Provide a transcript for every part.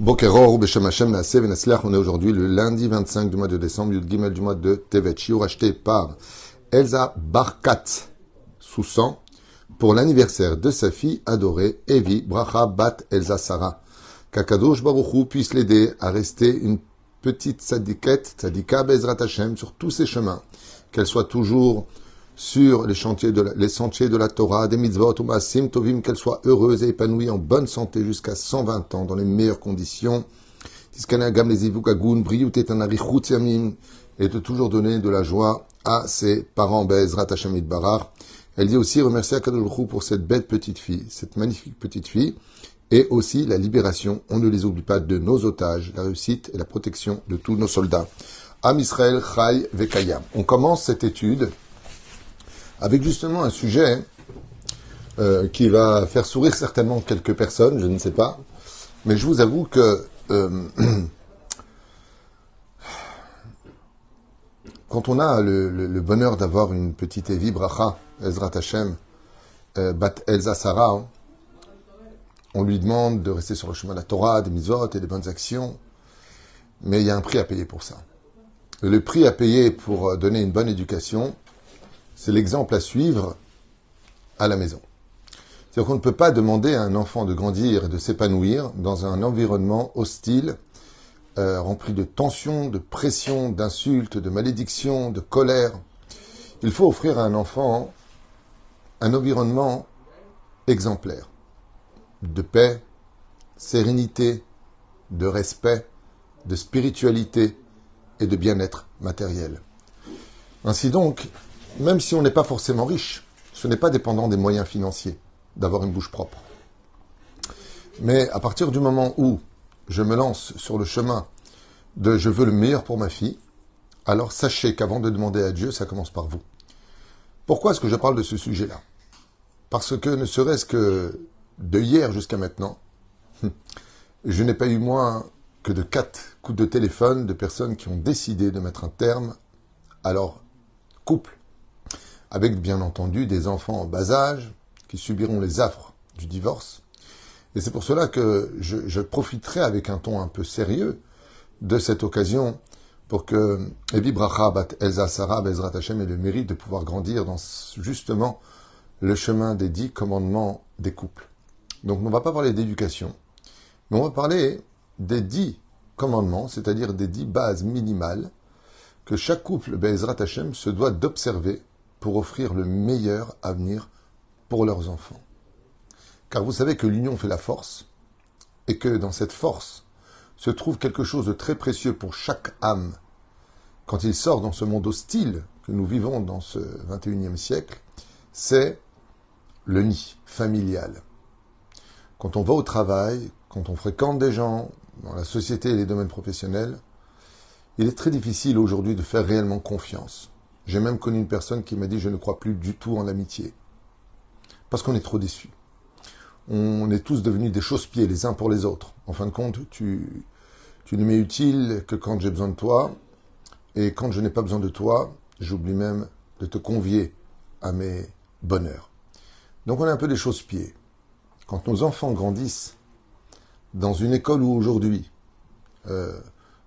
Bokeror, Beshem Hashem, Venaslach, on est aujourd'hui le lundi 25 du mois de décembre, Yud Gimel du mois de Tevet, Shiur acheté par Elsa Barkat, sous sang, pour l'anniversaire de sa fille adorée, Evi Bracha Bat Elsa Sarah. Kakadosh Baruchou puisse l'aider à rester une petite sadiquette, sadika Bezrat Hashem, sur tous ses chemins. Qu'elle soit toujours sur les chantiers de la, les sentiers de la Torah, des mitzvot, ou maasim tovim, qu'elle soit heureuse et épanouie en bonne santé jusqu'à 120 ans, dans les meilleures conditions. Et de toujours donner de la joie à ses parents, Bezrat Hashem Barar. Elle dit aussi remercier Akadosh pour cette belle petite fille, cette magnifique petite fille, et aussi la libération, on ne les oublie pas, de nos otages, la réussite et la protection de tous nos soldats. Am Israël Chai Vekayam. On commence cette étude avec justement un sujet euh, qui va faire sourire certainement quelques personnes, je ne sais pas, mais je vous avoue que euh, quand on a le, bonheur d'avoir une petite Evi Bracha, Ezrat Hashem, euh, Bat Elza Sarah, hein, on lui demande de rester sur le chemin de la Torah, des mitzvot et des bonnes actions, mais il y a un prix à payer pour ça. Le prix à payer pour donner une bonne éducation, c'est l'exemple à suivre à la maison. C'est-à-dire qu'on ne peut pas demander à un enfant de grandir et de s'épanouir dans un environnement hostile, euh, rempli de tensions, de pression, d'insultes, de malédictions, de colère. Il faut offrir à un enfant un environnement exemplaire, de paix, sérénité, de respect, de spiritualité et de bien-être matériel. Ainsi donc, même si on n'est pas forcément riche, ce n'est pas dépendant des moyens financiers d'avoir une bouche propre. Mais à partir du moment où je me lance sur le chemin de je veux le meilleur pour ma fille, alors sachez qu'avant de demander à Dieu, ça commence par vous. Pourquoi est-ce que je parle de ce sujet-là? Parce que ne serait-ce que de hier jusqu'à maintenant, je n'ai pas eu moins que de quatre coups de téléphone de personnes qui ont décidé de mettre un terme à leur couple avec bien entendu des enfants en bas âge qui subiront les affres du divorce. Et c'est pour cela que je, profiterai avec un ton un peu sérieux de cette occasion pour que Evi Bracha Bat Elza Sarah Bezrat Hashem ait le mérite de pouvoir grandir dans justement le chemin des dix commandements des couples. Donc on ne va pas parler d'éducation, mais on va parler des dix commandements, c'est-à-dire des dix bases minimales que chaque couple Bezrat Hashem se doit d'observer pour offrir le meilleur avenir pour leurs enfants. Car vous savez que l'union fait la force, et que dans cette force se trouve quelque chose de très précieux pour chaque âme. Quand il sort dans ce monde hostile que nous vivons dans ce 21e siècle, c'est le nid familial. Quand on va au travail, quand on fréquente des gens dans la société et les domaines professionnels, il est très difficile aujourd'hui de faire réellement confiance. J'ai même connu une personne qui m'a dit je ne crois plus du tout en l'amitié. Parce qu'on est trop déçus. On est tous devenus des chausse-pieds les uns pour les autres. En fin de compte, tu, ne m'es utile que quand j'ai besoin de toi. Et quand je n'ai pas besoin de toi, j'oublie même de te convier à mes bonheurs. Donc on est un peu des chausse-pieds. Quand nos enfants grandissent dans une école où aujourd'hui, euh,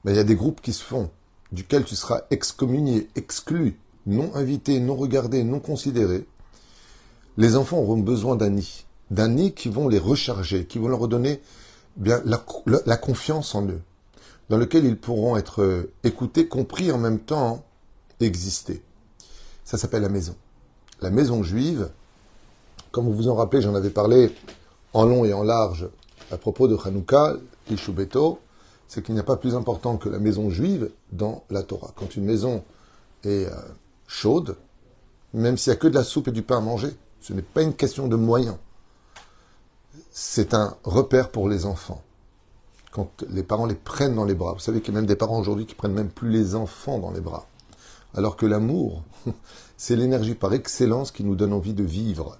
ben, il y a des groupes qui se font, duquel tu seras excommunié, exclu, non invités, non regardés, non considérés, les enfants auront besoin d'un nid. D'un nid qui vont les recharger, qui vont leur redonner bien la, confiance en eux, dans lequel ils pourront être euh, écoutés, compris en même temps, exister. Ça s'appelle la maison. La maison juive, comme vous vous en rappelez, j'en avais parlé en long et en large à propos de Hanouka, Ishubeto, c'est qu'il n'y a pas plus important que la maison juive dans la Torah. Quand une maison est euh, chaude, même s'il n'y a que de la soupe et du pain à manger. Ce n'est pas une question de moyens. C'est un repère pour les enfants. Quand les parents les prennent dans les bras. Vous savez qu'il y a même des parents aujourd'hui qui prennent même plus les enfants dans les bras. Alors que l'amour, c'est l'énergie par excellence qui nous donne envie de vivre.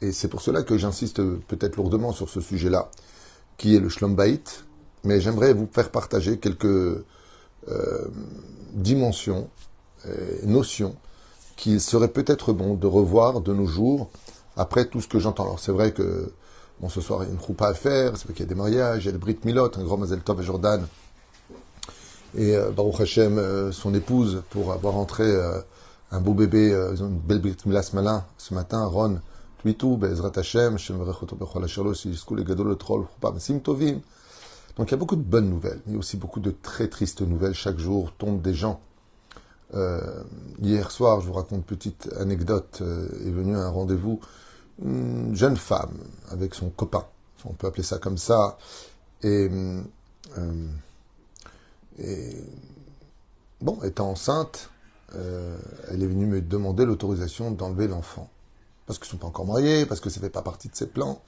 Et c'est pour cela que j'insiste peut-être lourdement sur ce sujet-là, qui est le Schlombait. Mais j'aimerais vous faire partager quelques euh, dimensions notion qu'il serait peut-être bon de revoir de nos jours après tout ce que j'entends. Alors c'est vrai que Bon, ce soir, il y a une choupa à faire, c'est qu'il y a des mariages, il y a le Brit Milot, un grand Mazel Tov à Jordan. Et euh, Baruch Hashem, euh, son épouse, pour avoir entré euh, un beau bébé, une belle Brit Milas malin ce matin, Ron, Twitou, Bezrat Hashem. Donc il y a beaucoup de bonnes nouvelles, a aussi beaucoup de très tristes nouvelles. Chaque jour tombent des gens. Hier soir, je vous raconte une petite anecdote, est venue à un rendez-vous une jeune femme avec son copain, on peut appeler ça comme ça, et, euh, et bon, étant enceinte, euh, elle est venue me demander l'autorisation d'enlever l'enfant. Parce qu'ils ne sont pas encore mariés, parce que ça ne fait pas partie de ses plans.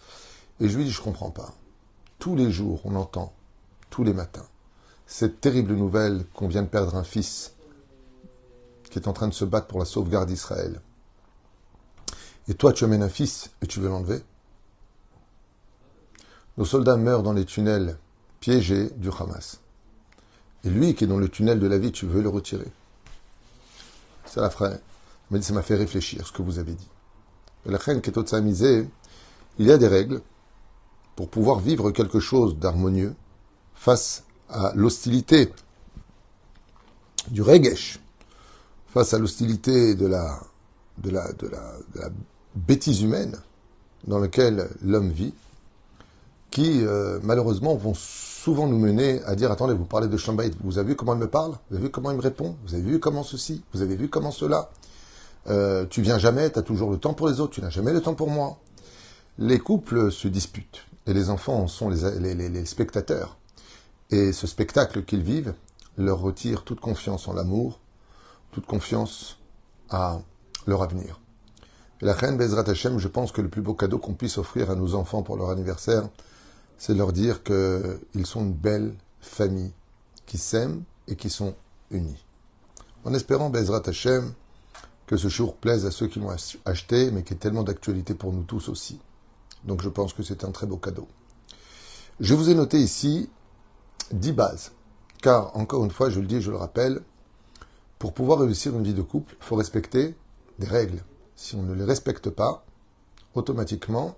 Et je lui dis, je ne comprends pas. Tous les jours, on entend, tous les matins, cette terrible nouvelle qu'on vient de perdre un fils qui est en train de se battre pour la sauvegarde d'Israël. Et toi, tu amènes un fils et tu veux l'enlever Nos soldats meurent dans les tunnels piégés du Hamas. Et lui qui est dans le tunnel de la vie, tu veux le retirer Ça la ferait. Ça m'a fait réfléchir ce que vous avez dit. la reine qui est il y a des règles pour pouvoir vivre quelque chose d'harmonieux face à l'hostilité du regesh, face à l'hostilité de la, bêtise humaine dans laquelle l'homme vit, qui euh, malheureusement vont souvent nous mener à dire attendez, vous parlez de Shambait, vous avez vu comment il me parle? Vous avez vu comment il me répond? Vous avez vu comment ceci? Vous avez vu comment cela? Euh, Tu viens jamais, tu as toujours le temps pour les autres, tu n'as jamais le temps pour moi. Les couples se disputent et les enfants sont les spectateurs. Et ce spectacle qu'ils vivent leur retire toute confiance en l'amour, toute confiance à leur avenir. La reine Bezrat Hashem, je pense que le plus beau cadeau qu'on puisse offrir à nos enfants pour leur anniversaire, c'est leur dire qu'ils sont une belle famille, qui s'aiment et qui sont unis. En espérant Bezrat Hashem que ce jour plaise à ceux qui l'ont acheté, mais qui est tellement d'actualité pour nous tous aussi. Donc je pense que c'est un très beau cadeau. Je vous ai noté ici dix bases, car encore une fois, je le dis je le rappelle, pour pouvoir réussir une vie de couple, il faut respecter des règles si on ne les respecte pas, automatiquement,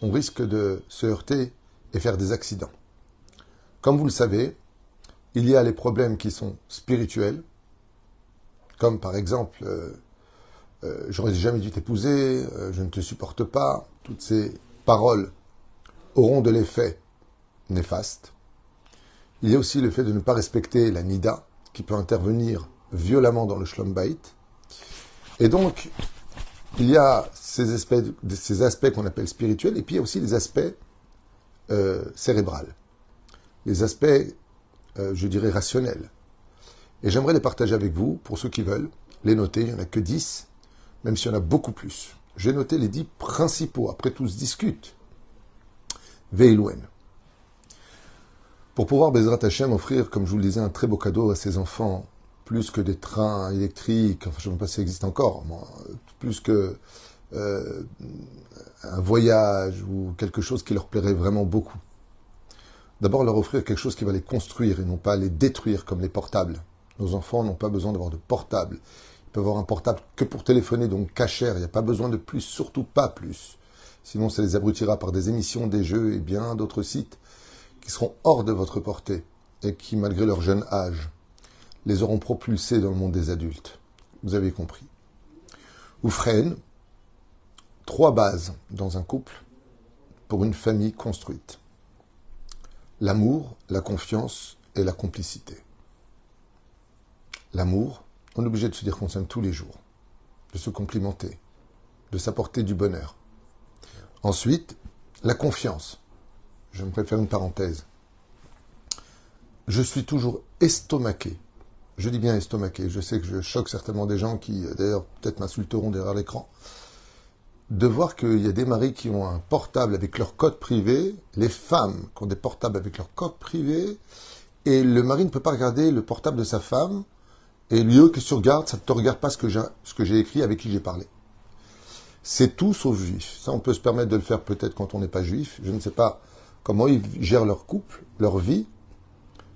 on risque de se heurter et faire des accidents. Comme vous le savez, il y a les problèmes qui sont spirituels, comme par exemple, euh, euh, j'aurais jamais dû t'épouser, euh, je ne te supporte pas, toutes ces paroles auront de l'effet néfaste. Il y a aussi le fait de ne pas respecter la nida, qui peut intervenir violemment dans le shlom Et donc, il y a ces aspects, ces aspects qu'on appelle spirituels, et puis il y a aussi les aspects euh, cérébrales, les aspects, euh, je dirais, rationnels. Et j'aimerais les partager avec vous, pour ceux qui veulent, les noter, il n'y en a que 10, même s'il y en a beaucoup plus. J'ai noté les 10 principaux, après tout se discute. Veilouen. Pour pouvoir, Bezrat Hashem, offrir, comme je vous le disais, un très beau cadeau à ses enfants, plus que des trains électriques, enfin je ne sais pas si ça existe encore, plus que euh, un voyage ou quelque chose qui leur plairait vraiment beaucoup. D'abord leur offrir quelque chose qui va les construire et non pas les détruire comme les portables. Nos enfants n'ont pas besoin d'avoir de portable. Ils peuvent avoir un portable que pour téléphoner, donc cachère. Il n'y a pas besoin de plus, surtout pas plus. Sinon, ça les abrutira par des émissions, des jeux et bien d'autres sites qui seront hors de votre portée et qui, malgré leur jeune âge, les auront propulsés dans le monde des adultes. Vous avez compris. Ou freine trois bases dans un couple pour une famille construite. L'amour, la confiance et la complicité. L'amour, on est obligé de se dire qu'on s'aime tous les jours, de se complimenter, de s'apporter du bonheur. Ensuite, la confiance. Je me préfère une parenthèse. Je suis toujours estomaqué je dis bien estomaqué, je sais que je choque certainement des gens qui, d'ailleurs, peut-être m'insulteront derrière l'écran, de voir qu'il y a des maris qui ont un portable avec leur code privé, les femmes qui ont des portables avec leur code privé, et le mari ne peut pas regarder le portable de sa femme, et lui, que tu regardes, ça ne te regarde pas ce que j'ai écrit, avec qui j'ai parlé. C'est tout sauf juif. Ça, on peut se permettre de le faire peut-être quand on n'est pas juif. Je ne sais pas comment ils gèrent leur couple, leur vie,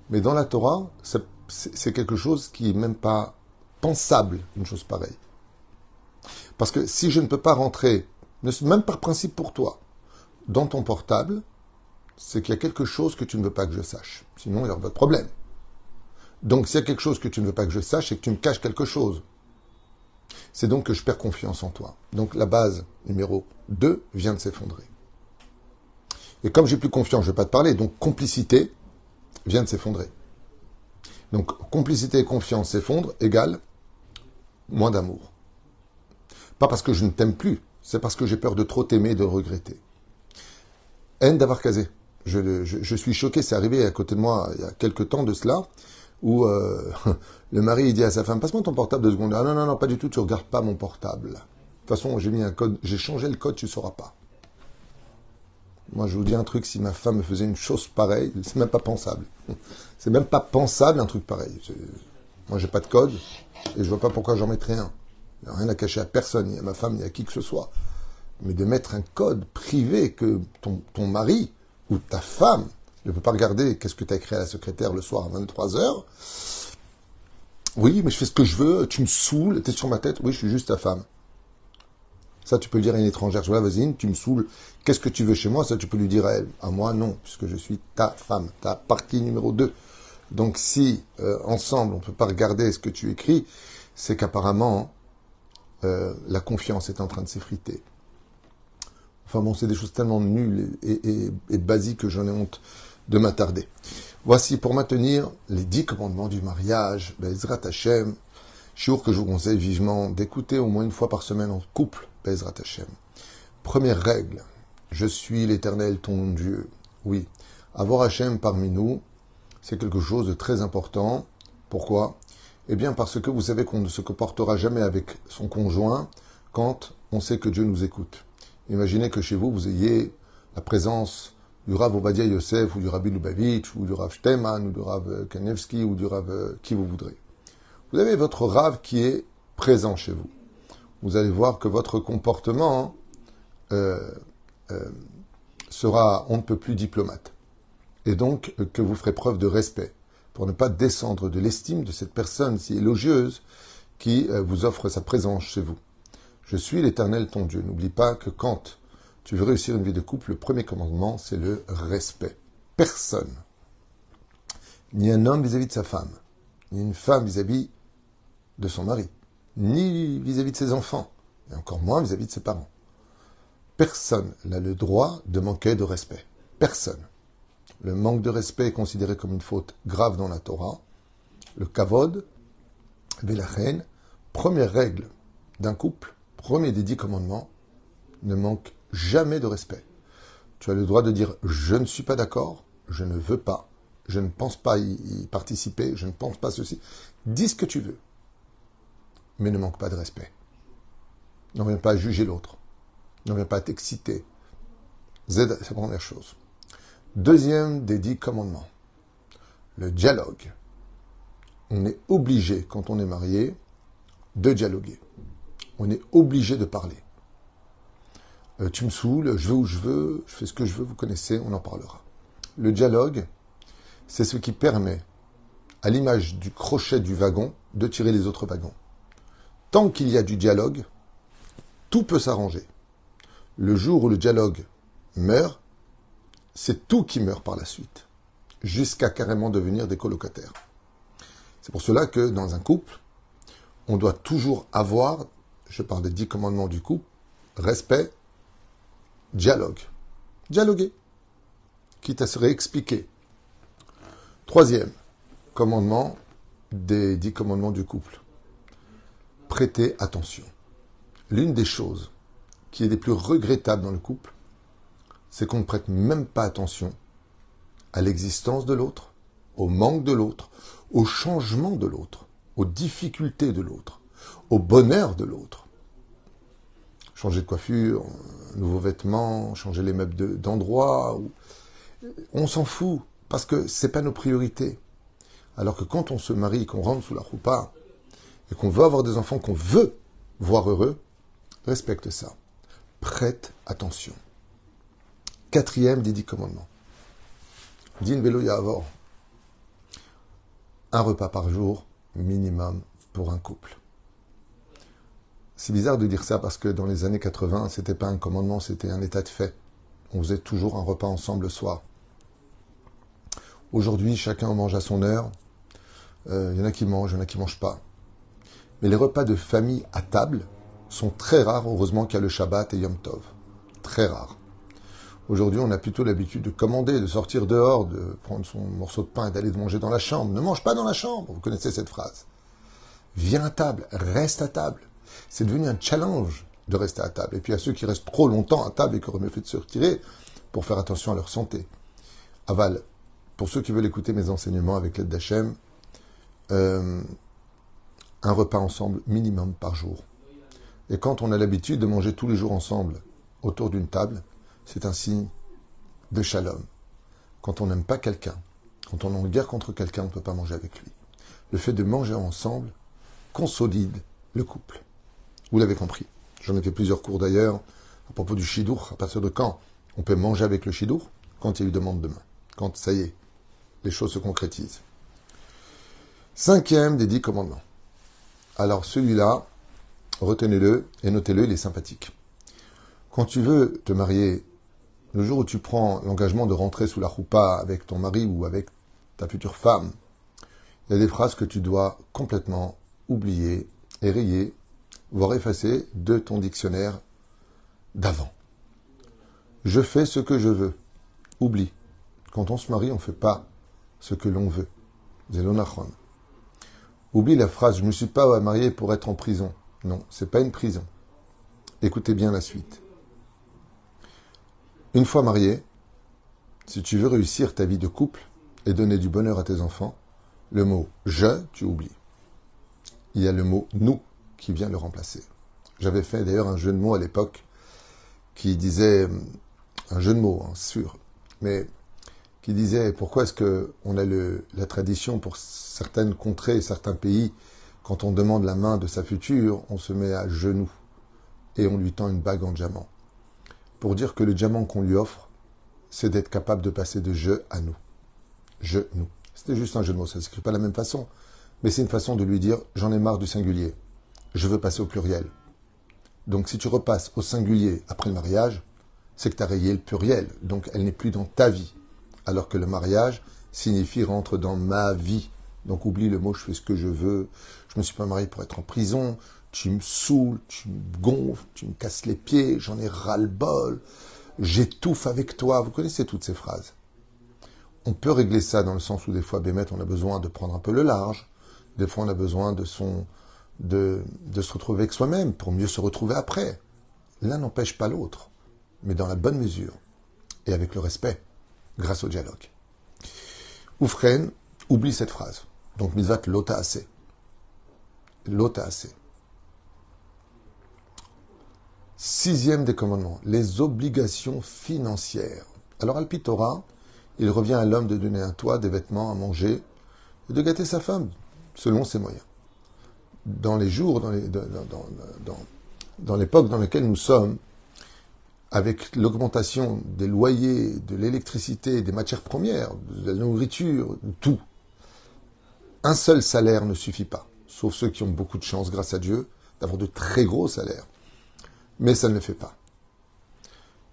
mais dans la Torah, ça c'est quelque chose qui n'est même pas pensable, une chose pareille. Parce que si je ne peux pas rentrer, même par principe pour toi, dans ton portable, c'est qu'il y a quelque chose que tu ne veux pas que je sache. Sinon, il y aura pas de problème. Donc, s'il y a quelque chose que tu ne veux pas que je sache, c'est que tu me caches quelque chose. C'est donc que je perds confiance en toi. Donc, la base numéro 2 vient de s'effondrer. Et comme j'ai plus confiance, je ne vais pas te parler. Donc, complicité vient de s'effondrer. Donc, complicité et confiance s'effondrent, égale moins d'amour. Pas parce que je ne t'aime plus, c'est parce que j'ai peur de trop t'aimer et de regretter. Haine d'avoir casé. Je, suis choqué, c'est arrivé à côté de moi il y a quelques temps de cela, où euh, le mari dit à sa femme, passe-moi ton portable deux secondes. Ah non, non, non, pas du tout, tu regardes pas mon portable. De toute façon, j'ai mis un code, j'ai changé le code, tu sauras pas. Moi, je vous dis un truc, si ma femme me faisait une chose pareille, c'est même pas pensable. C'est même pas pensable un truc pareil. Moi, j'ai pas de code, et je vois pas pourquoi j'en mettrais un. Il n'y a rien à cacher à personne, ni à ma femme, ni à qui que ce soit. Mais de mettre un code privé que ton, ton mari ou ta femme ne peut pas regarder qu'est-ce que tu as écrit à la secrétaire le soir à 23h. Oui, mais je fais ce que je veux, tu me saoules, tu es sur ma tête. Oui, je suis juste ta femme. Ça, tu peux le dire à une étrangère. Je vois, vas-y, tu me saoules. Qu'est-ce que tu veux chez moi? Ça, tu peux lui dire à elle. À moi, non, puisque je suis ta femme, ta partie numéro 2. Donc, si euh, ensemble, on ne peut pas regarder ce que tu écris, c'est qu'apparemment, euh, la confiance est en train de s'effriter. Enfin bon, c'est des choses tellement nulles et, basiques que j'en ai honte de m'attarder. Voici pour maintenir les dix commandements du mariage, Bezrat Hashem, jour que je vous conseille vivement d'écouter au moins une fois par semaine en couple, Bezrat Hashem. Première règle, je suis l'éternel ton Dieu. Oui, avoir Hashem parmi nous, c'est quelque chose de très important. Pourquoi? Eh bien, parce que vous savez qu'on ne se comportera jamais avec son conjoint quand on sait que Dieu nous écoute. Imaginez que chez vous, vous ayez la présence du Rav Obadia Yosef, ou du Rabbi Lubavitch, ou du Rav Shteman, ou du Rav Kanevski, ou du Rav euh, qui vous voudrez. Vous avez votre Rav qui est présent chez vous. Vous allez voir que votre comportement euh, euh, sera on ne peut plus diplomate. Et donc que vous ferez preuve de respect pour ne pas descendre de l'estime de cette personne si élogieuse qui euh, vous offre sa présence chez vous. Je suis l'Éternel ton Dieu. N'oublie pas que quand tu veux réussir une vie de couple, le premier commandement, c'est le respect. Personne, ni un homme vis-à-vis de sa femme, ni une femme vis-à-vis de son mari, ni vis-à-vis de ses enfants, et encore moins vis à -vis de ses parents. Personne n'a le droit de manquer de respect. Personne. Le manque de respect est considéré comme une faute grave dans la Torah. Le kavod, reine, première règle d'un couple, premier des dix commandements, ne manque jamais de respect. Tu as le droit de dire je ne suis pas d'accord, je ne veux pas, je ne pense pas y, participer, je ne pense pas ceci. Dis ce que tu veux, mais ne manque pas de respect. N'en viens pas à juger l'autre, n'en viens pas à t'exciter. c'est la première chose. Deuxième des dix commandements, le dialogue. On est obligé, quand on est marié, de dialoguer. On est obligé de parler. Euh, tu me saoules, je veux où je veux, je fais ce que je veux, vous connaissez, on en parlera. Le dialogue, c'est ce qui permet, à l'image du crochet du wagon, de tirer les autres wagons. Tant qu'il y a du dialogue, tout peut s'arranger. Le jour où le dialogue meurt, c'est tout qui meurt par la suite, jusqu'à carrément devenir des colocataires. C'est pour cela que dans un couple, on doit toujours avoir, je parle des dix commandements du couple, respect, dialogue. Dialoguer, quitte à se réexpliquer. Troisième commandement des dix commandements du couple. Prêter attention. L'une des choses qui est des plus regrettables dans le couple, c'est qu'on ne prête même pas attention à l'existence de l'autre, au manque de l'autre, au changement de l'autre, aux difficultés de l'autre, au bonheur de l'autre. Changer de coiffure, nouveaux vêtements, changer les meubles d'endroit, on s'en fout parce que c'est pas nos priorités. Alors que quand on se marie, qu'on rentre sous la roupa et qu'on veut avoir des enfants qu'on veut voir heureux, respecte ça. Prête attention. Quatrième des dix commandements. Din Velo Yavor. Un repas par jour, minimum, pour un couple. C'est bizarre de dire ça parce que dans les années 80, c'était pas un commandement, c'était un état de fait. on faisait toujours un repas ensemble le soir. Aujourd'hui, chacun mange à son heure. Il euh, y en a qui mangent, il y en a qui ne mangent pas. Mais les repas de famille à table sont très rares, heureusement qu'il y a le Shabbat et Yom Tov. Très rares. Aujourd'hui, on a plutôt l'habitude de commander, de sortir dehors, de prendre son morceau de pain et d'aller manger dans la chambre. Ne mange pas dans la chambre, vous connaissez cette phrase. Viens à table, reste à table. C'est devenu un challenge de rester à table. Et puis à ceux qui restent trop longtemps à table et qui auraient mieux fait de se retirer pour faire attention à leur santé. Aval, pour ceux qui veulent écouter mes enseignements avec l'aide d'Hachem, euh, un repas ensemble minimum par jour. Et quand on a l'habitude de manger tous les jours ensemble autour d'une table, c'est un signe de shalom. Quand on n'aime pas quelqu'un, quand on est en guerre contre quelqu'un, on ne peut pas manger avec lui. Le fait de manger ensemble consolide le couple. Vous l'avez compris. J'en ai fait plusieurs cours d'ailleurs à propos du chidour. À partir de quand on peut manger avec le chidour Quand il y a eu demande de main. Quand ça y est, les choses se concrétisent. Cinquième des dix commandements. Alors celui-là, retenez-le et notez-le, il est sympathique. Quand tu veux te marier, le jour où tu prends l'engagement de rentrer sous la roupa avec ton mari ou avec ta future femme, il y a des phrases que tu dois complètement oublier rayer, voire effacer de ton dictionnaire d'avant. Je fais ce que je veux. Oublie. Quand on se marie, on ne fait pas ce que l'on veut. Zélonachon. Oublie la phrase Je ne me suis pas marié pour être en prison. Non, c'est pas une prison. Écoutez bien la suite. Une fois marié, si tu veux réussir ta vie de couple et donner du bonheur à tes enfants, le mot je, tu oublies. Il y a le mot nous qui vient le remplacer. J'avais fait d'ailleurs un jeu de mots à l'époque qui disait un jeu de mots, hein, sûr, mais qui disait pourquoi est-ce que on a la tradition pour certaines contrées, certains pays, quand on demande la main de sa future, on se met à genoux et on lui tend une bague en diamant. Pour dire que le diamant qu'on lui offre, c'est d'être capable de passer de je à nous. Je, nous. C'était juste un jeu de mots, ça ne s'écrit pas de la même façon, mais c'est une façon de lui dire j'en ai marre du singulier, je veux passer au pluriel. Donc si tu repasses au singulier après le mariage, c'est que tu as rayé le pluriel. Donc elle n'est plus dans ta vie. Alors que le mariage signifie rentre dans ma vie. Donc oublie le mot je fais ce que je veux. Je me suis pas marié pour être en prison. Tu me saoules, tu me gonfles, tu me casses les pieds, j'en ai ras-le-bol. J'étouffe avec toi. Vous connaissez toutes ces phrases. On peut régler ça dans le sens où des fois, Bémet, on a besoin de prendre un peu le large. Des fois, on a besoin de son, de, se retrouver avec soi-même pour mieux se retrouver après. L'un n'empêche pas l'autre mais dans la bonne mesure et avec le respect, grâce au dialogue. Oufren oublie cette phrase. Donc, mitzvah lota assez. Lota assez. Sixième des commandements, les obligations financières. Alors, Alpitora, il revient à l'homme de donner un toit, des vêtements, à manger, et de gâter sa femme, selon ses moyens. Dans les jours, dans, l'époque dans laquelle nous sommes, avec l'augmentation des loyers, de l'électricité, des matières premières, de la nourriture, tout, un seul salaire ne suffit pas, sauf ceux qui ont beaucoup de chance, grâce à Dieu, d'avoir de très gros salaires. Mais ça ne le fait pas.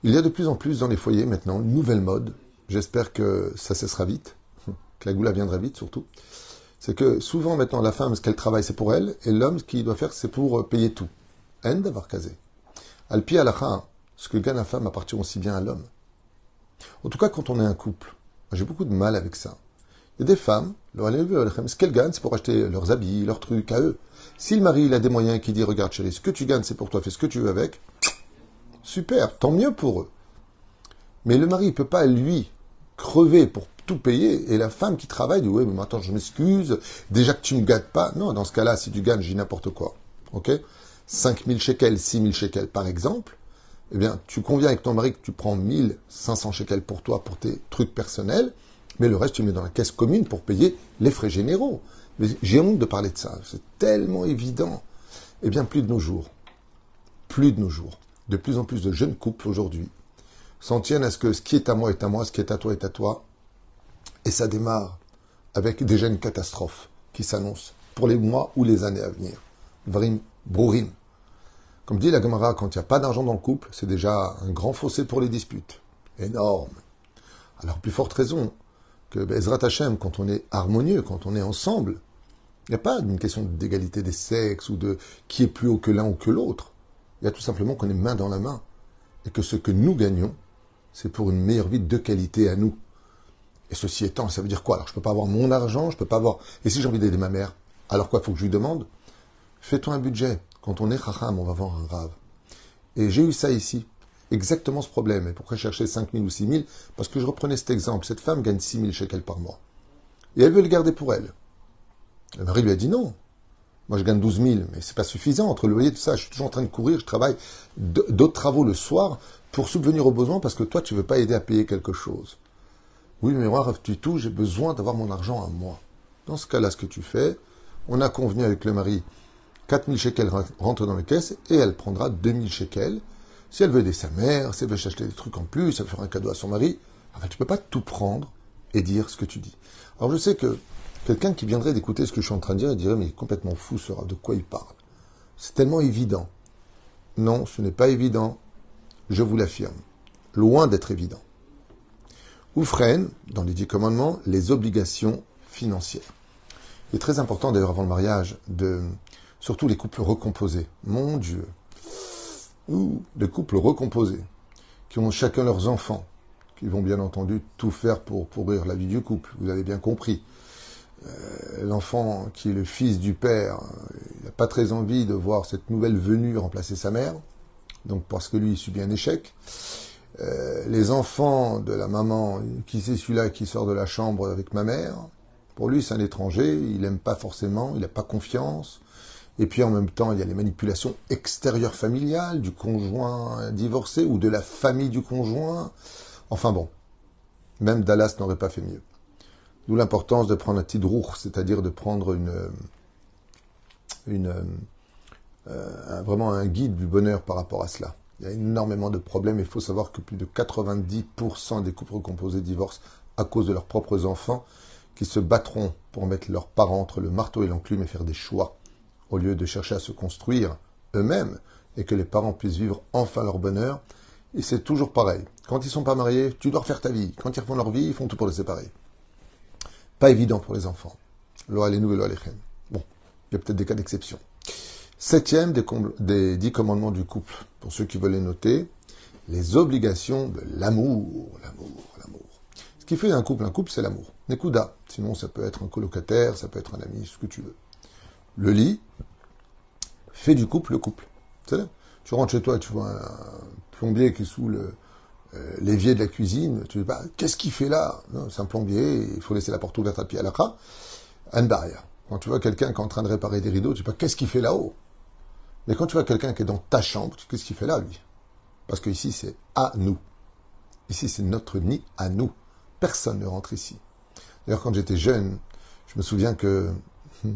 Il y a de plus en plus dans les foyers maintenant une nouvelle mode, j'espère que ça cessera vite, que la goula viendra vite surtout, c'est que souvent maintenant la femme, ce qu'elle travaille, c'est pour elle, et l'homme, ce qu'il doit faire, c'est pour payer tout. Haine d'avoir casé. Alpi alacha, ce que gagne la femme appartient aussi bien à l'homme. En tout cas, quand on est un couple, j'ai beaucoup de mal avec ça. A des femmes, ce qu'elles gagnent, c'est pour acheter leurs habits, leurs trucs à eux. Si le mari il a des moyens qui dit Regarde, chérie, ce que tu gagnes, c'est pour toi, fais ce que tu veux avec, super, tant mieux pour eux. Mais le mari ne peut pas, lui, crever pour tout payer, et la femme qui travaille dit Oui, mais attends, je m'excuse, déjà que tu ne me gâtes pas. Non, dans ce cas-là, si tu gagnes, j'ai n'importe quoi. Ok? 5000 shekels, 6000 shekels par exemple, eh bien, tu conviens avec ton mari que tu prends 1500 shekels pour toi, pour tes trucs personnels, mais le reste, tu mets dans la caisse commune pour payer les frais généraux. Mais j'ai honte de parler de ça. C'est tellement évident. Eh bien, plus de nos jours. Plus de nos jours. De plus en plus de jeunes couples aujourd'hui s'en tiennent à ce que ce qui est à moi est à moi, ce qui est à toi est à toi. Et ça démarre avec déjà une catastrophe qui s'annonce pour les mois ou les années à venir. Vrim, brourim. Comme dit la Gemara, quand il n'y a pas d'argent dans le couple, c'est déjà un grand fossé pour les disputes. énorme. Alors, plus forte raison que Bezrat Hashem, quand on est harmonieux, quand on est ensemble, il n'y a pas une question d'égalité des sexes ou de qui est plus haut que l'un ou que l'autre. Il y a tout simplement qu'on est main dans la main. Et que ce que nous gagnons, c'est pour une meilleure vie de qualité à nous. Et ceci étant, ça veut dire quoi? Alors, je ne peux pas avoir mon argent, je ne peux pas avoir. Et si j'ai envie d'aider ma mère, alors quoi, faut que je lui demande? Fais-toi un budget. Quand on est racham, on va voir un rave. Et j'ai eu ça ici. Exactement ce problème. Et pourquoi chercher 5 000 ou 6 000 Parce que je reprenais cet exemple. Cette femme gagne 6 000 shekels par mois. Et elle veut le garder pour elle. Le mari lui a dit non. Moi, je gagne 12 000, mais c'est pas suffisant. Entre le loyer tout ça, je suis toujours en train de courir, je travaille d'autres travaux le soir pour subvenir aux besoins parce que toi, tu veux pas aider à payer quelque chose. Oui, mais moi, tu tout, j'ai besoin d'avoir mon argent à moi. Dans ce cas-là, ce que tu fais, on a convenu avec le mari 4000 shekels rentrent dans les caisses et elle prendra 2000 shekels. Si elle veut aider sa mère, si elle veut acheter des trucs en plus, elle veut faire un cadeau à son mari, enfin, tu peux pas tout prendre et dire ce que tu dis. Alors je sais que quelqu'un qui viendrait d'écouter ce que je suis en train de dire, il dirait mais il est complètement fou, sera de quoi il parle? C'est tellement évident. Non, ce n'est pas évident, je vous l'affirme. Loin d'être évident. Ou freine, dans les dix commandements, les obligations financières. Il est très important d'ailleurs avant le mariage de surtout les couples recomposés. Mon Dieu. Ou les couples recomposés, qui ont chacun leurs enfants, qui vont bien entendu tout faire pour pourrir la vie du couple, vous avez bien compris. Euh, l'enfant qui est le fils du père, il n'a pas très envie de voir cette nouvelle venue remplacer sa mère, donc parce que lui il subit un échec. Euh, les enfants de la maman, qui c'est celui-là qui sort de la chambre avec ma mère Pour lui c'est un étranger, il n'aime pas forcément, il n'a pas confiance. Et puis en même temps, il y a les manipulations extérieures familiales du conjoint divorcé ou de la famille du conjoint. Enfin bon, même Dallas n'aurait pas fait mieux. D'où l'importance de prendre un petit drour, c'est-à-dire de prendre une, une euh, vraiment un guide du bonheur par rapport à cela. Il y a énormément de problèmes. Il faut savoir que plus de 90% des couples recomposés divorcent à cause de leurs propres enfants qui se battront pour mettre leurs parents entre le marteau et l'enclume et faire des choix au lieu de chercher à se construire eux-mêmes et que les parents puissent vivre enfin leur bonheur. Et c'est toujours pareil. Quand ils sont pas mariés, tu dois refaire ta vie. Quand ils refont leur vie, ils font tout pour les séparer. Pas évident pour les enfants. Lo les nouvelles Bon, il y a peut-être des cas d'exception. Septième des, des dix commandements du couple, pour ceux qui veulent les noter, les obligations de l'amour, l'amour, l'amour. Ce qui fait un couple, un couple, c'est l'amour. Nekuda. Sinon, ça peut être un colocataire, ça peut être un ami, ce que tu veux le lit fait du couple le couple. Tu rentres chez toi, tu vois un plombier qui est sous euh, l'évier de la cuisine, tu dis pas, qu'est-ce qu'il fait là? C'est un plombier, il faut laisser la porte ouverte à pied à la une barrière. Quand tu vois quelqu'un qui est en train de réparer des rideaux, tu dis pas, qu'est-ce qu'il fait là-haut? Mais quand tu vois quelqu'un qui est dans ta chambre, tu dis, qu'est-ce qu'il fait là, lui? Parce que ici, c'est à nous. Ici, c'est notre nid à nous. Personne ne rentre ici. D'ailleurs, quand j'étais jeune, je me souviens que hmm,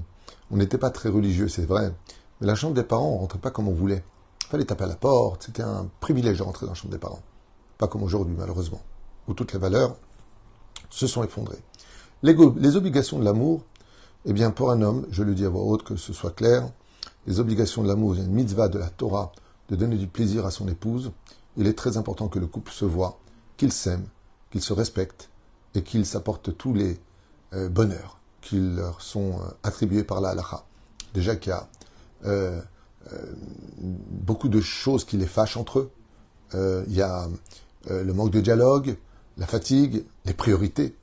on n'était pas très religieux, c'est vrai. Mais la chambre des parents, on rentrait pas comme on voulait. Il fallait taper à la porte. C'était un privilège de rentrer dans la chambre des parents. Pas comme aujourd'hui, malheureusement, où toutes les valeurs se sont effondrées. Les, obligations de l'amour, eh bien, pour un homme, je le dis à voix haute, que ce soit clair, les obligations de l'amour, il y une mitzvah de la Torah de donner du plaisir à son épouse. Il est très important que le couple se voit, qu'il s'aime, qu'il se respecte et qu'il s'apporte tous les euh, bonheurs qui leur sont euh, attribués par la halakha. Déjà qu'il y a euh, euh, beaucoup de choses qui les fâchent entre eux. il y a le manque de dialogue, la fatigue, les priorités.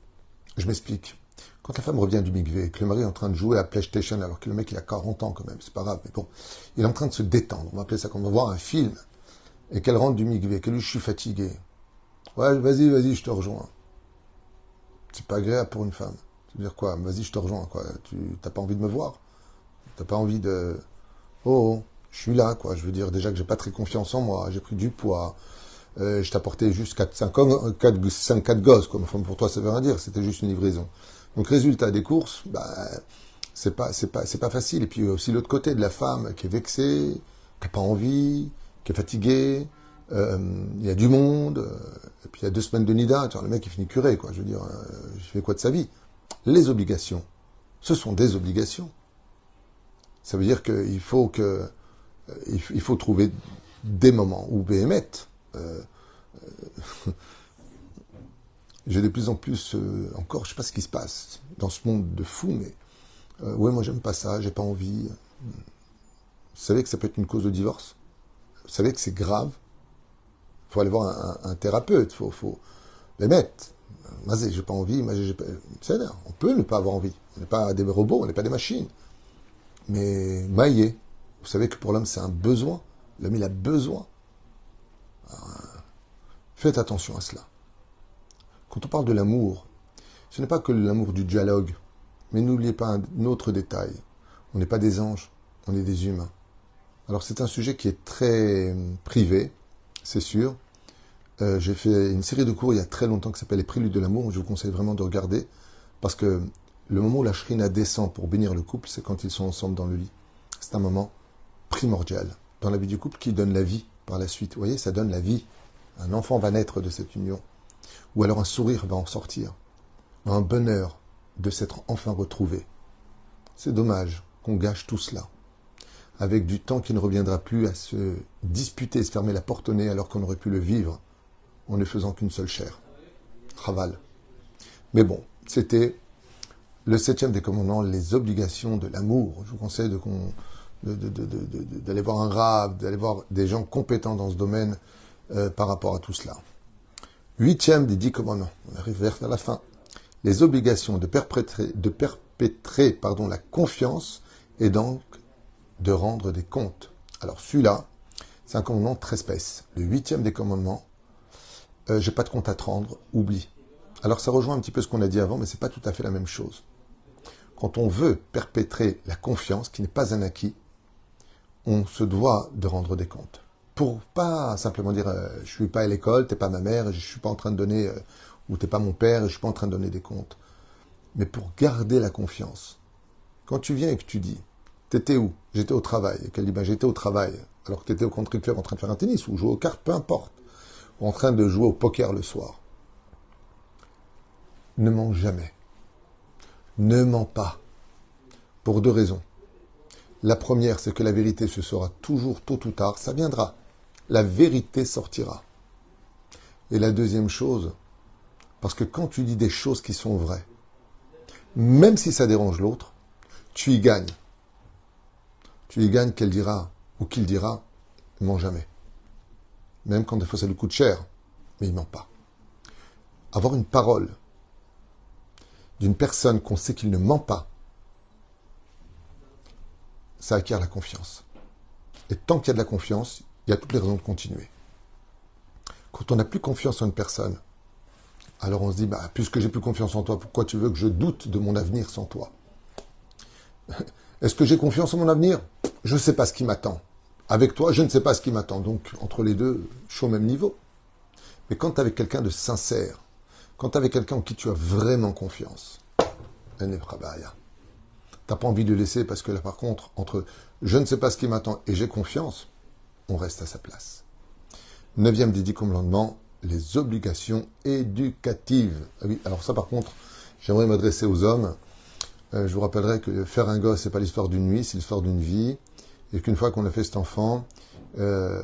Je m'explique. Quand la femme revient du migvé, que le mari est en train de jouer à PlayStation, alors que le mec il a 40 ans quand même, c'est pas grave, mais bon, il est en train de se détendre, on va appeler ça comme on va voir un film, et qu'elle rentre du migvé, que lui je suis fatigué. Ouais, vas-y, vas-y, je te rejoins. C'est pas agréable pour une femme dire quoi? Vas-y, je te rejoins. Quoi. Tu n'as pas envie de me voir? T'as pas envie de. Oh, oh, je suis là, quoi. Je veux dire déjà que j'ai pas très confiance en moi. J'ai pris du poids. Euh, je t'apportais juste 4-5 4, 5, 4 gosses, quoi. Enfin, pour toi, ça veut rien dire. C'était juste une livraison. Donc, résultat des courses, bah, c'est pas, c'est pas, c'est pas facile. Et puis aussi l'autre côté de la femme qui est vexée, qui n'a pas envie, qui est fatiguée. Euh, il y a du monde. Euh, et puis il y a deux semaines de nida. Tu vois, le mec il finit curé, quoi. Je veux dire, je fais quoi de sa vie? Les obligations, ce sont des obligations. Ça veut dire qu'il faut que euh, il faut trouver des moments où Béhémet, euh, j'ai de plus en plus, euh, encore, je sais pas ce qui se passe dans ce monde de fou, mais euh, ouais, moi j'aime pas ça, j'ai pas envie. Vous savez que ça peut être une cause de divorce? Vous savez que c'est grave? Il faut aller voir un, thérapeute, faut, faut les Vas-y, j'ai pas envie, c'est on peut ne pas avoir envie. On n'est pas des robots, on n'est pas des machines. Mais mailler, vous savez que pour l'homme c'est un besoin. L'homme il a besoin. faites attention à cela. Quand on parle de l'amour, ce n'est pas que l'amour du dialogue, mais n'oubliez pas un autre détail. On n'est pas des anges, on est des humains. Alors c'est un sujet qui est très hum, privé, c'est sûr. Euh, j'ai fait une série de cours il y a très longtemps qui s'appelle Les Préludes de l'amour. Je vous conseille vraiment de regarder parce que le moment où la shrina descend pour bénir le couple, c'est quand ils sont ensemble dans le lit. C'est un moment primordial dans la vie du couple qui donne la vie par la suite. Vous voyez, ça donne la vie. Un enfant va naître de cette union. Ou alors un sourire va en sortir. Un bonheur de s'être enfin retrouvé. C'est dommage qu'on gâche tout cela. Avec du temps qui ne reviendra plus à se disputer, se fermer la porte au nez alors qu'on aurait pu le vivre en ne faisant qu'une seule chair. Raval. Mais bon, c'était le septième des commandements, les obligations de l'amour. Je vous conseille d'aller voir un rave, d'aller voir des gens compétents dans ce domaine euh, par rapport à tout cela. Huitième des dix commandements. On arrive vers la fin. Les obligations de perpétrer, de perpétrer pardon, la confiance et donc de rendre des comptes. Alors celui-là, c'est un commandement très spécial. Le huitième des commandements, euh, j'ai pas de compte à te rendre, oublie. Alors ça rejoint un petit peu ce qu'on a dit avant, mais c'est pas tout à fait la même chose. Quand on veut perpétrer la confiance, qui n'est pas un acquis, on se doit de rendre des comptes. Pour pas simplement dire euh, je suis pas à l'école, t'es pas ma mère, je suis pas en train de donner, euh, ou t'es pas mon père, je suis pas en train de donner des comptes. Mais pour garder la confiance. Quand tu viens et que tu dis T'étais où? J'étais au travail. Et qu'elle dit ben, J'étais au travail. Alors que tu étais au country club en train de faire un tennis ou jouer aux cartes, peu importe. En train de jouer au poker le soir. Ne mens jamais ne mens pas. Pour deux raisons. La première, c'est que la vérité se saura toujours tôt ou tard, ça viendra. La vérité sortira. Et la deuxième chose, parce que quand tu dis des choses qui sont vraies, même si ça dérange l'autre, tu y gagnes. Tu y gagnes qu'elle dira ou qu'il dira, ment jamais. Même quand des fois ça lui coûte cher, mais il ment pas. Avoir une parole d'une personne qu'on sait qu'il ne ment pas, ça acquiert la confiance. Et tant qu'il y a de la confiance, il y a toutes les raisons de continuer. Quand on n'a plus confiance en une personne, alors on se dit, bah, puisque j'ai plus confiance en toi, pourquoi tu veux que je doute de mon avenir sans toi? Est-ce que j'ai confiance en mon avenir? Je ne sais pas ce qui m'attend. Avec toi, je ne sais pas ce qui m'attend. Donc, entre les deux, je suis au même niveau. Mais quand tu avec quelqu'un de sincère, quand tu avec quelqu'un en qui tu as vraiment confiance, tu n'as pas envie de laisser parce que là, par contre, entre je ne sais pas ce qui m'attend et j'ai confiance, on reste à sa place. Neuvième des dix les obligations éducatives. Ah oui, alors ça, par contre, j'aimerais m'adresser aux hommes. Euh, je vous rappellerai que faire un gosse, c'est pas l'histoire d'une nuit, c'est l'histoire d'une vie. Et qu'une fois qu'on a fait cet enfant, euh,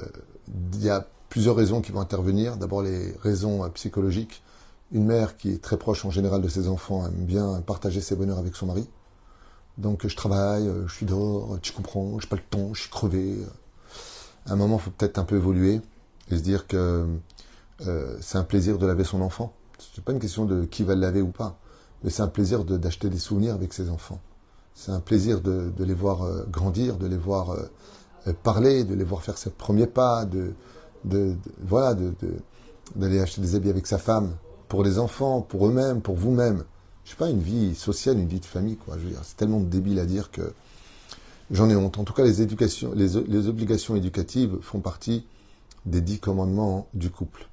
il y a plusieurs raisons qui vont intervenir. D'abord, les raisons euh, psychologiques une mère qui est très proche en général de ses enfants aime bien partager ses bonheurs avec son mari. Donc je travaille, euh, je suis dehors, tu comprends, je n'ai pas le temps, je suis crevé. À un moment, il faut peut-être un peu évoluer et se dire que c'est un plaisir de laver son enfant. Ce n'est pas une question de qui va le laver ou pas, mais c'est un plaisir d'acheter des souvenirs avec ses enfants. C'est un plaisir de, les voir euh, grandir, de les voir parler, de les voir faire ses premiers pas, de, voilà, d'aller acheter des habits avec sa femme, pour les enfants, pour eux-mêmes, pour vous-même. Je sais pas, une vie sociale, une vie de famille, quoi. C'est tellement débile à dire que j'en ai honte. En tout cas, les, les, obligations éducatives font partie des dix commandements du couple.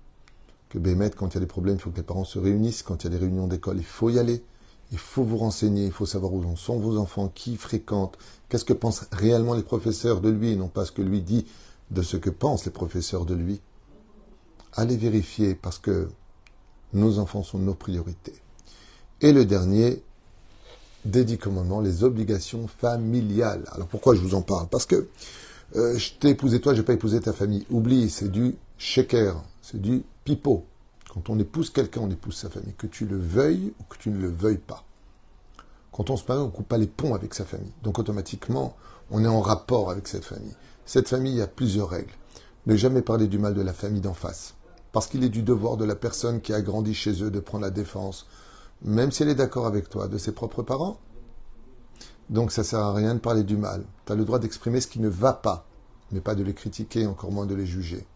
Que Bémet, quand il y a des problèmes, il faut que les parents se réunissent. Quand il y a des réunions d'école, il faut y aller. Il faut vous renseigner, il faut savoir où sont vos enfants, qui fréquentent, qu'est-ce que pensent réellement les professeurs de lui, et non pas ce que lui dit de ce que pensent les professeurs de lui. Allez vérifier, parce que nos enfants sont nos priorités. Et le dernier, des dix commandements, les obligations familiales. Alors pourquoi je vous en parle? Parce que euh, je t'ai épousé toi, je n'ai pas épousé ta famille. Oublie, c'est du shaker, c'est du pipeau. Quand on épouse quelqu'un, on épouse sa famille, que tu le veuilles ou que tu ne le veuilles pas. Quand on se marie, on ne coupe pas les ponts avec sa famille. Donc automatiquement, on est en rapport avec cette famille. Cette famille, a plusieurs règles. Ne jamais parler du mal de la famille d'en face. Parce qu'il est du devoir de la personne qui a grandi chez eux de prendre la défense, même si elle est d'accord avec toi, de ses propres parents. Donc ça sert à rien de parler du mal. Tu as le droit d'exprimer ce qui ne va pas, mais pas de les critiquer, encore moins de les juger.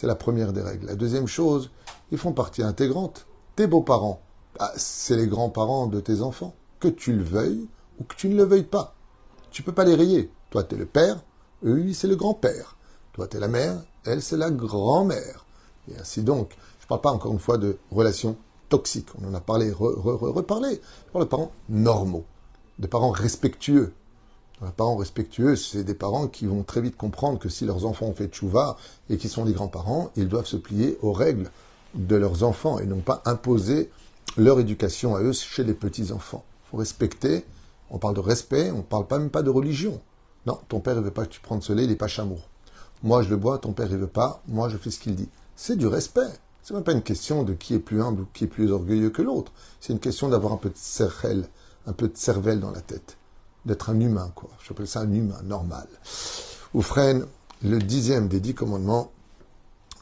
C'est la première des règles. La deuxième chose, ils font partie intégrante. Tes beaux-parents, ah, c'est les grands-parents de tes enfants. Que tu le veuilles ou que tu ne le veuilles pas. Tu peux pas les rayer. Toi, tu es le père, eux, c'est le grand-père. Toi, tu es la mère, elle, c'est la grand-mère. Et ainsi donc. Je ne parle pas encore une fois de relations toxiques. On en a parlé, reparlé. Je parle de parents normaux, de parents respectueux. Les parents respectueux, c'est des parents qui vont très vite comprendre que si leurs enfants ont fait tchouva et qui sont des grands-parents, ils doivent se plier aux règles de leurs enfants et non pas imposer leur éducation à eux chez les petits-enfants. Il faut respecter, on parle de respect, on ne parle pas même pas de religion. Non, ton père ne veut pas que tu prennes ce lait, il n'est pas chamour. Moi je le bois, ton père ne veut pas, moi je fais ce qu'il dit. C'est du respect. C'est même pas une question de qui est plus humble ou qui est plus orgueilleux que l'autre. C'est une question d'avoir un peu de cervelle, un peu de cervelle dans la tête. D'être un humain, quoi. J'appelle ça un humain normal. Oufren, le dixième des dix commandements,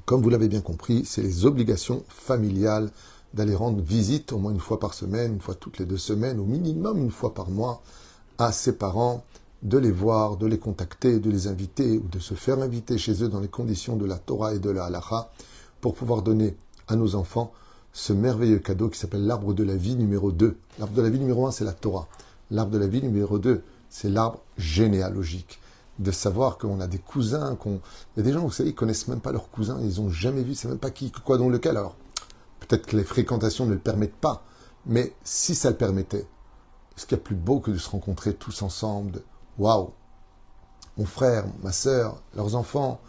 comme vous l'avez bien compris, c'est les obligations familiales d'aller rendre visite au moins une fois par semaine, une fois toutes les deux semaines, au minimum une fois par mois, à ses parents, de les voir, de les contacter, de les inviter ou de se faire inviter chez eux dans les conditions de la Torah et de la Halacha pour pouvoir donner à nos enfants ce merveilleux cadeau qui s'appelle l'arbre de la vie numéro 2. L'arbre de la vie numéro 1, c'est la Torah. L'arbre de la vie numéro 2, c'est l'arbre généalogique. De savoir qu'on a des cousins, qu'on. Il y a des gens, vous savez, ils connaissent même pas leurs cousins, ils ont jamais vu, c'est même pas qui, quoi, dans lequel. Alors, peut-être que les fréquentations ne le permettent pas, mais si ça le permettait, ce qu'il y a plus beau que de se rencontrer tous ensemble, waouh, mon frère, ma sœur, leurs enfants,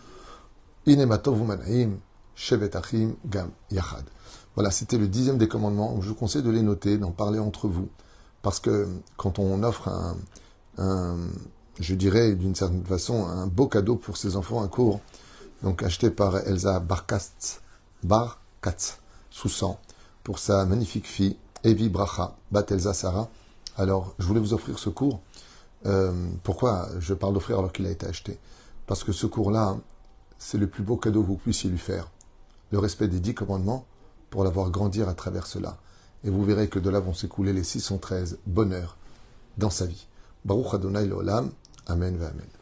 Inematov Shevetachim Gam Yachad. Voilà, c'était le dixième des commandements. Je vous conseille de les noter, d'en parler entre vous. Parce que quand on offre un, je dirais d'une certaine façon, un beau cadeau pour ses enfants, un cours, donc acheté par Elsa Barkatz, Barkatz, sous sang, pour sa magnifique fille, Evi Bracha, Bat Elsa Sarah. Alors, je voulais vous offrir ce cours. Euh, pourquoi je parle d'offrir alors qu'il a été acheté? Parce que ce cours-là, c'est le plus beau cadeau que vous puissiez lui faire le respect des dix commandements pour l'avoir grandir à travers cela. Et vous verrez que de là vont s'écouler les 613 bonheurs dans sa vie. Baruch Adonai Amen Amen.